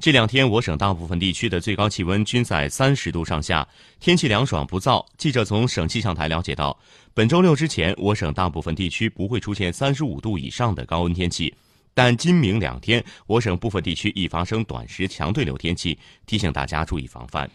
这两天，我省大部分地区的最高气温均在三十度上下，天气凉爽不燥。记者从省气象台了解到，本周六之前，我省大部分地区不会出现三十五度以上的高温天气，但今明两天，我省部分地区易发生短时强对流天气，提醒大家注意防范。